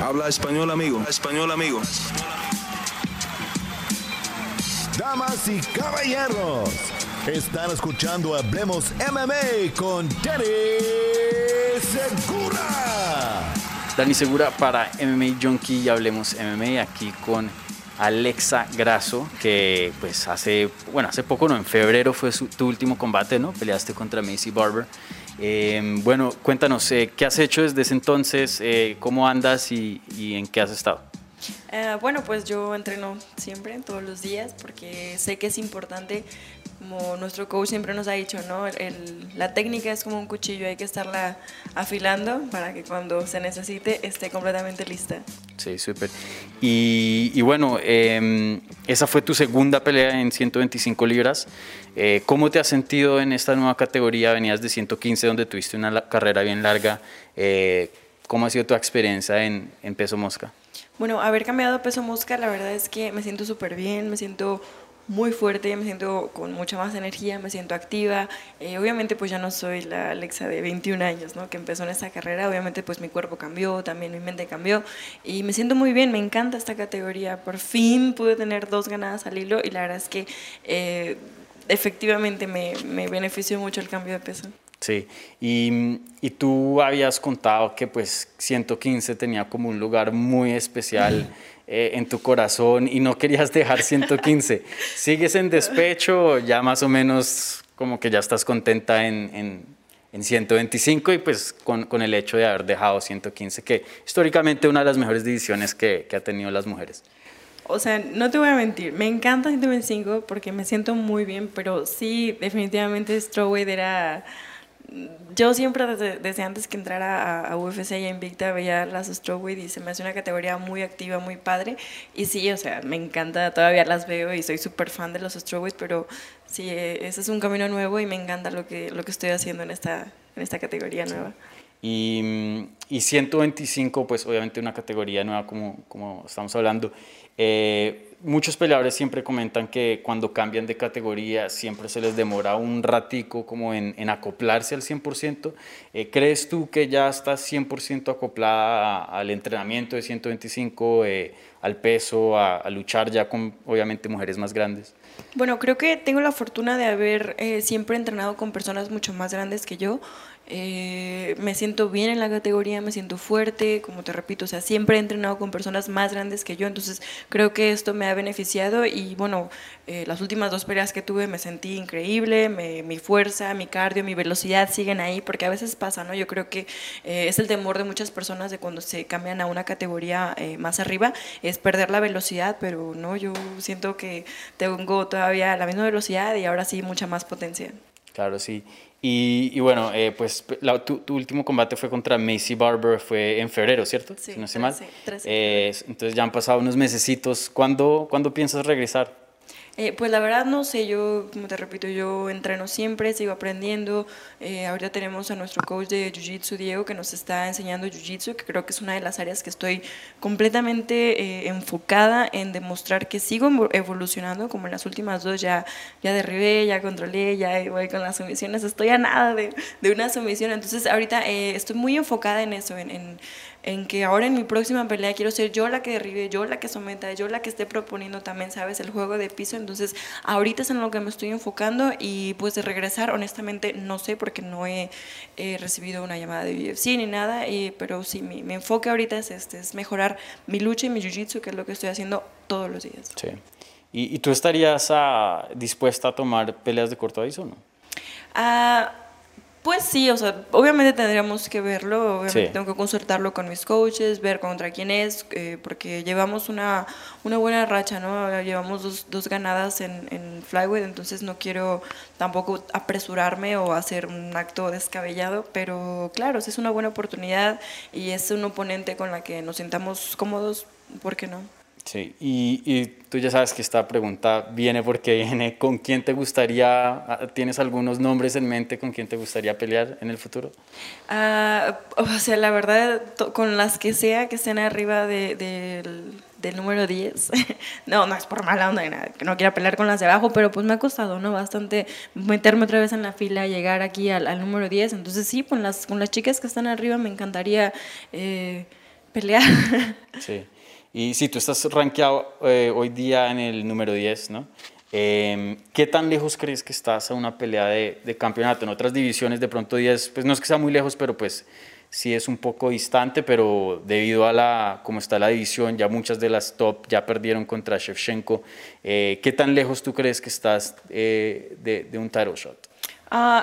Habla español, amigo. Español, amigo. Damas y caballeros, están escuchando Hablemos MMA con Danny Segura. Dani Segura para MMA Junkie y Hablemos MMA aquí con Alexa Grasso, que pues hace, bueno, hace poco, no, en febrero fue tu último combate, ¿no? Peleaste contra Macy Barber. Eh, bueno, cuéntanos, eh, ¿qué has hecho desde ese entonces? Eh, ¿Cómo andas y, en qué has estado? Bueno, pues yo entreno siempre, todos los días, porque sé que es importante, como nuestro coach siempre nos ha dicho, ¿no? la técnica es como un cuchillo, hay que estarla afilando para que cuando se necesite esté completamente lista. Sí, súper. Y, bueno, em, esa fue tu segunda pelea en 125 libras. Eh, ¿Cómo te has sentido en esta nueva categoría? Venías de 115 donde tuviste una carrera bien larga. Eh, ¿Cómo ha sido tu experiencia en, en peso mosca? Bueno, haber cambiado peso mosca, la verdad es que me siento súper bien, me siento muy fuerte, me siento con mucha más energía, me siento activa. Eh, obviamente pues ya no soy la Alexa de 21 años, ¿no? Que empezó en esta carrera. Obviamente pues mi cuerpo cambió, también mi mente cambió y me siento muy bien, me encanta esta categoría. Por fin pude tener dos ganadas al hilo y la verdad es que eh, efectivamente me, me benefició mucho el cambio de peso. Sí, y, y, tú habías contado que pues 115 tenía como un lugar muy especial eh, en tu corazón y no querías dejar 115. ¿Sigues en despecho ya más o menos como que ya estás contenta en, en, en 125 y pues con, con, el hecho de haber dejado 115, que históricamente una de las mejores divisiones que, que ha tenido las mujeres? O sea, no te voy a mentir, me encanta 125 porque me siento muy bien, pero sí, definitivamente Strawweight era yo siempre desde, antes que entrara a, UFC y a Invicta veía las Strawweight y se me hace una categoría muy activa, muy padre. Y sí, o sea, me encanta, todavía las veo y soy súper fan de los Strawweight, pero sí, ese es un camino nuevo y me encanta lo que, lo que estoy haciendo en esta, en esta categoría nueva. Y, y, 125, pues obviamente una categoría nueva como, como estamos hablando. Eh, muchos peleadores siempre comentan que cuando cambian de categoría siempre se les demora un ratico como en, en acoplarse al 100%. Eh, ¿Crees tú que ya estás 100% acoplada al entrenamiento de 125, eh, al peso, a, luchar ya con obviamente mujeres más grandes? Bueno, creo que tengo la fortuna de haber eh, siempre entrenado con personas mucho más grandes que yo. Eh, me siento bien en la categoría, me siento fuerte, como te repito, o sea, siempre he entrenado con personas más grandes que yo, entonces creo que esto me ha beneficiado y bueno, eh, las últimas dos peleas que tuve me sentí increíble, mi fuerza, mi cardio, mi velocidad siguen ahí, porque a veces pasa, ¿no? Yo creo que eh, es el temor de muchas personas de cuando se cambian a una categoría más arriba, es perder la velocidad, pero no, yo siento que tengo todavía la misma velocidad y ahora sí mucha más potencia. Claro, sí. Y, bueno, eh, pues tu, último combate fue contra Macy Barber, fue en febrero, ¿cierto? Sí, si no sé mal. Eh, entonces ya han pasado unos mesecitos. ¿Cuándo, ¿Cuándo piensas regresar? Eh, pues la verdad no sé, yo, como te repito, yo entreno siempre, sigo aprendiendo. Eh, ahorita tenemos a nuestro coach de Jiu-Jitsu, Diego, que nos está enseñando Jiu-Jitsu, que creo que es una de las áreas que estoy completamente eh, enfocada en demostrar que sigo evolucionando, como en las últimas dos ya, ya derribé, ya controlé, ya voy con las sumisiones, estoy a nada de, de una sumisión. Entonces ahorita estoy muy enfocada en eso, en, en en que ahora en mi próxima pelea quiero ser yo la que derribe, yo la que someta, yo la que esté proponiendo también, ¿sabes? El juego de piso. Entonces, ahorita es en lo que me estoy enfocando y pues de regresar, honestamente, no sé porque no he, recibido una llamada de UFC ni nada, y, pero sí, mi, enfoque ahorita es este, es mejorar mi lucha y mi jiu-jitsu, que es lo que estoy haciendo todos los días. Sí. ¿Y, tú estarías ah, dispuesta a tomar peleas de corto aviso o no? Ah pues sí, o sea, obviamente tendríamos que verlo, obviamente tengo que consultarlo con mis coaches, ver contra quién es, eh, porque llevamos una, una buena racha, ¿no? Llevamos dos, dos ganadas en, en Flyweight, entonces no quiero tampoco apresurarme o hacer un acto descabellado, pero claro, si es una buena oportunidad y es un oponente con la que nos sintamos cómodos, ¿por qué no? Sí, y, y, tú ya sabes que esta pregunta viene porque viene con quién te gustaría, ah, ¿tienes algunos nombres en mente con quién te gustaría pelear en el futuro? Ah, o sea, la verdad, con las que sea, que estén arriba de, del, número 10. no, no es por mala onda, nada, que no quiera pelear con las de abajo, pero pues me ha costado, ¿no? Bastante meterme otra vez en la fila, llegar aquí al, al número 10. Entonces sí, con las, con las chicas que están arriba me encantaría... Eh, Pelear. Sí. Y si tú estás rankeado eh, hoy día en el número 10, ¿no? Eh, ¿Qué tan lejos crees que estás a una pelea de, de, campeonato? En otras divisiones de pronto 10, pues no es que sea muy lejos, pero pues sí es un poco distante, pero debido a la cómo está la división, ya muchas de las top ya perdieron contra Shevchenko. Eh, ¿Qué tan lejos tú crees que estás eh, de, de, un title shot? Uh,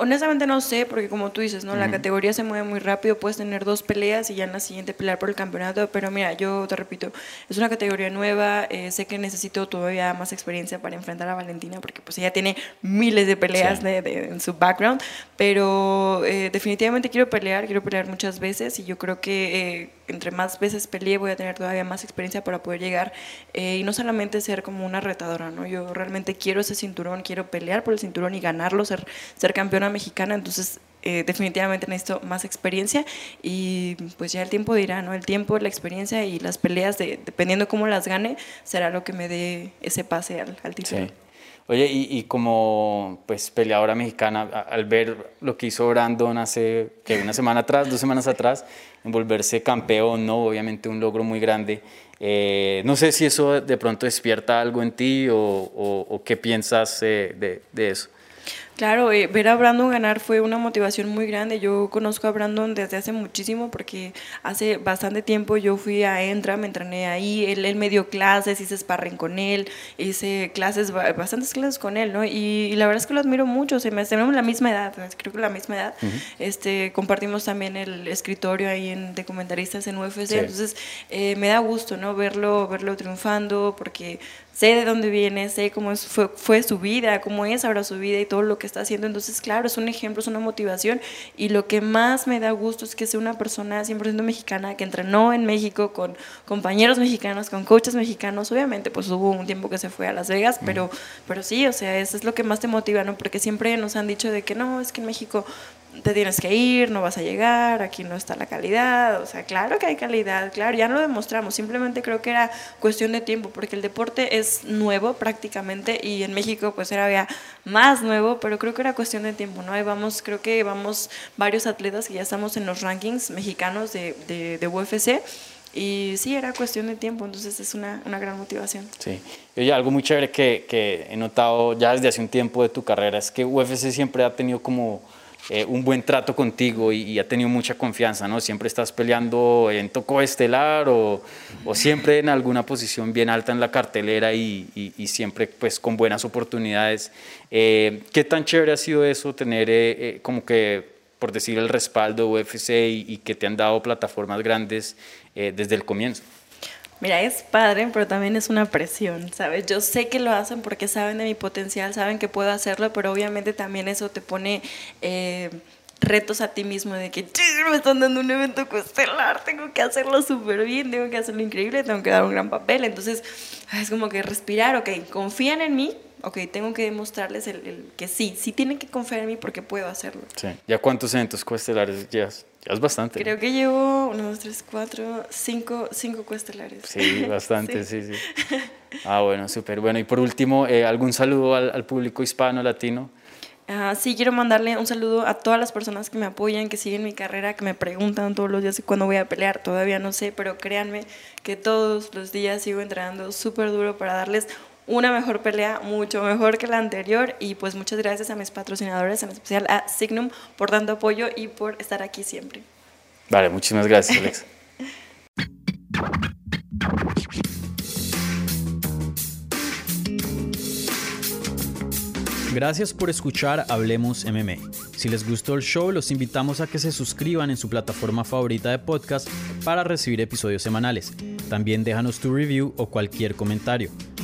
Honestamente no sé, porque como tú dices, ¿no? La categoría se mueve muy rápido, puedes tener dos peleas y ya en la siguiente pelear por el campeonato, pero mira, yo te repito, es una categoría nueva, eh, sé que necesito todavía más experiencia para enfrentar a Valentina, porque pues ella tiene miles de peleas sí. de, de, en su background, pero eh, definitivamente quiero pelear, quiero pelear muchas veces y yo creo que eh, entre más veces peleé voy a tener todavía más experiencia para poder llegar y no solamente ser como una retadora, ¿no? Yo realmente quiero ese cinturón, quiero pelear por el cinturón y ganarlo, ser, ser campeona mexicana, entonces eh, definitivamente necesito más experiencia y pues ya el tiempo dirá, ¿no? El tiempo, la experiencia y las peleas, de, dependiendo cómo las gane, será lo que me dé ese pase al, al título. Sí. Oye, y, y, como pues peleadora mexicana, al ver lo que hizo Brandon hace que una semana atrás, dos semanas atrás, en volverse campeón, ¿no? Obviamente un logro muy grande. Eh, no sé si eso de pronto despierta algo en ti o, o, o qué piensas eh, de, de eso. Claro, eh, ver a Brandon ganar fue una motivación muy grande. Yo conozco a Brandon desde hace muchísimo porque hace bastante tiempo yo fui a Entra, me entrené ahí, él, él me dio clases, hice sparring con él, hice clases, bastantes clases con él, ¿no? Y, y la verdad es que lo admiro mucho, se me tenemos la misma edad, creo que la misma edad. Uh -huh. este, compartimos también el escritorio ahí en, de comentaristas en UFC, sí. entonces eh, me da gusto, ¿no? Verlo, verlo triunfando porque sé de dónde viene, sé cómo es, fue, fue, su vida, cómo es ahora su vida y todo lo que está haciendo. Entonces, claro, es un ejemplo, es una motivación. Y lo que más me da gusto es que sea una persona 100% mexicana que entrenó en México con compañeros mexicanos, con coaches mexicanos. Obviamente, pues hubo un tiempo que se fue a Las Vegas, pero, pero sí, o sea, eso es lo que más te motiva, ¿no? Porque siempre nos han dicho de que no, es que en México te tienes que ir, no vas a llegar, aquí no está la calidad, o sea, claro que hay calidad, claro, ya lo demostramos, simplemente creo que era cuestión de tiempo, porque el deporte es nuevo prácticamente y en México pues era más nuevo, pero creo que era cuestión de tiempo, ¿no? Vamos, creo que vamos varios atletas que ya estamos en los rankings mexicanos de, de, de UFC. Y sí, era cuestión de tiempo, entonces es una, una gran motivación. Sí. Oye, algo muy chévere que, que he notado ya desde hace un tiempo de tu carrera es que UFC siempre ha tenido como eh, un buen trato contigo y, ha tenido mucha confianza, ¿no? Siempre estás peleando en toco estelar o, o siempre en alguna posición bien alta en la cartelera y, y, siempre pues con buenas oportunidades. Eh, ¿Qué tan chévere ha sido eso, tener eh, eh como que, por decir, el respaldo UFC y, que te han dado plataformas grandes desde el comienzo? Mira, es padre, pero también es una presión, ¿sabes? Yo sé que lo hacen porque saben de mi potencial, saben que puedo hacerlo, pero obviamente también eso te pone eh, retos a ti mismo de que me están dando un evento costelar, tengo que hacerlo súper bien, tengo que hacerlo increíble, tengo que dar un gran papel. Entonces, es como que respirar, ok, confían en mí, ok, tengo que demostrarles el, el, que sí, sí tienen que confiar en mí porque puedo hacerlo. Sí. ¿Ya cuántos eventos coestelares llevas? Ya es bastante. Creo que llevo uno, dos, tres, cuatro, cinco, cinco cuestelares. Sí, bastante, sí, sí. sí. Ah, bueno, súper. Bueno, y por último, eh, ¿algún saludo al, al, público hispano, latino? Uh, sí, quiero mandarle un saludo a todas las personas que me apoyan, que siguen mi carrera, que me preguntan todos los días cuándo voy a pelear. Todavía no sé, pero créanme que todos los días sigo entrenando súper duro para darles una mejor pelea, mucho mejor que la anterior. Y pues muchas gracias a mis patrocinadores, en especial a Signum, por tanto apoyo y por estar aquí siempre. Vale, muchísimas gracias, Alex. Gracias por escuchar Hablemos MMA. Si les gustó el show, los invitamos a que se suscriban en su plataforma favorita de podcast para recibir episodios semanales. También déjanos tu review o cualquier comentario.